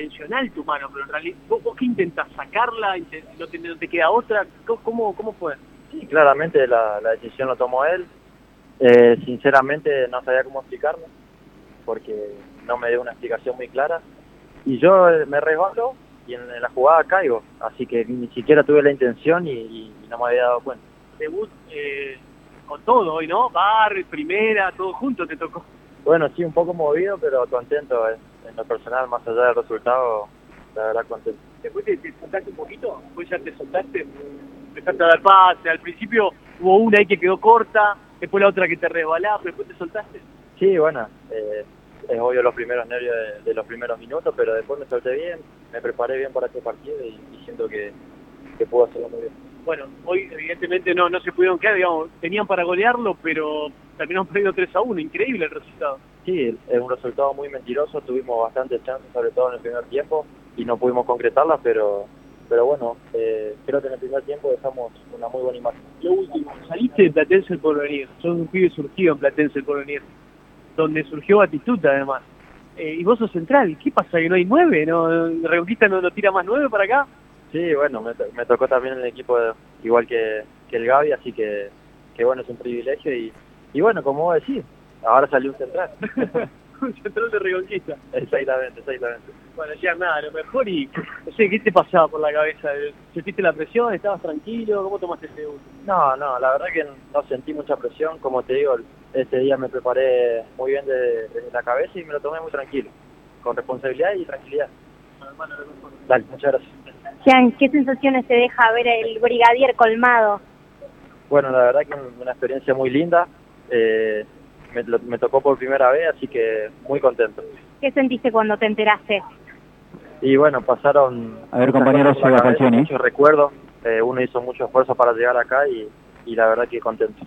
intencional tu mano, pero en realidad, ¿vos, vos qué intentás? ¿Sacarla? ¿No te, no te queda otra? ¿Cómo, cómo, fue? Sí, claramente la, la decisión lo tomó él. Eh, sinceramente no sabía cómo explicarlo, porque no me dio una explicación muy clara. Y yo eh, me resbalo y en, en la jugada caigo, así que ni siquiera tuve la intención y, y no me había dado cuenta. Debut eh, con todo hoy, ¿no? Bar, primera, todo junto te tocó. Bueno, sí, un poco movido, pero contento eh, en lo personal, más allá del resultado, la verdad contento. Después te, te soltaste un poquito, después ya te soltaste, empezaste a dar pase. Al principio hubo una ahí que quedó corta, después la otra que te resbalaba, pero después te soltaste. Sí, bueno, eh, es obvio los primeros nervios de, de los primeros minutos, pero después me solté bien, me preparé bien para este partido y, y siento que, que puedo hacerlo muy bien. Bueno, hoy evidentemente no no se pudieron quedar, digamos, tenían para golearlo, pero terminamos perdiendo 3 a 1, increíble el resultado. Sí, es un resultado muy mentiroso, tuvimos bastantes chances, sobre todo en el primer tiempo, y no pudimos concretarlas, pero pero bueno, eh, creo que en el primer tiempo dejamos una muy buena imagen. Lo último, saliste de Platense el Porvenir, sos un pibe surgido en Platense el Porvenir, donde surgió Batistuta además. Eh, y vos sos central, ¿qué pasa que no hay nueve? ¿No, ¿Reconquista no, no tira más nueve para acá? Sí, bueno, me, to- me tocó también el equipo de- igual que, que el Gaby, así que, que bueno, es un privilegio y, y bueno, como vos decís, ahora salió un central. un central de Reconquista. exactamente, exactamente. Bueno, ya nada, lo mejor y no sé, ¿qué te pasaba por la cabeza? ¿Sentiste la presión? ¿Estabas tranquilo? ¿Cómo tomaste ese debut? No, no, la verdad que no sentí mucha presión, como te digo, ese día me preparé muy bien de- desde la cabeza y me lo tomé muy tranquilo, con responsabilidad y tranquilidad. Hermano, lo mejor. Dale, muchas gracias. Jean, ¿qué sensaciones te deja ver el brigadier colmado? Bueno, la verdad que una experiencia muy linda, eh, me, lo- me tocó por primera vez, así que muy contento. ¿Qué sentiste cuando te enteraste? Y bueno, pasaron A ver, compañeros, la cabeza, canción, ¿eh? muchos recuerdos, eh, uno hizo mucho esfuerzo para llegar acá y, y la verdad que contento.